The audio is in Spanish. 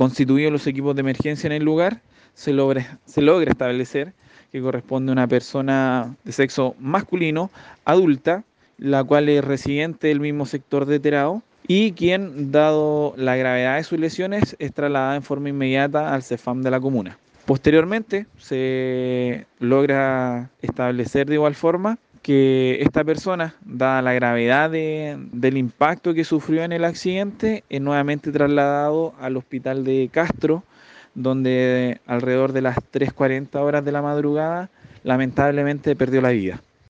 constituidos los equipos de emergencia en el lugar, se logra, se logra establecer que corresponde a una persona de sexo masculino, adulta, la cual es residente del mismo sector de Terao y quien, dado la gravedad de sus lesiones, es trasladada en forma inmediata al CEFAM de la comuna. Posteriormente se logra establecer de igual forma que esta persona, dada la gravedad del impacto que sufrió en el accidente, es nuevamente trasladado al hospital de Castro, donde alrededor de las 3.40 horas de la madrugada lamentablemente perdió la vida.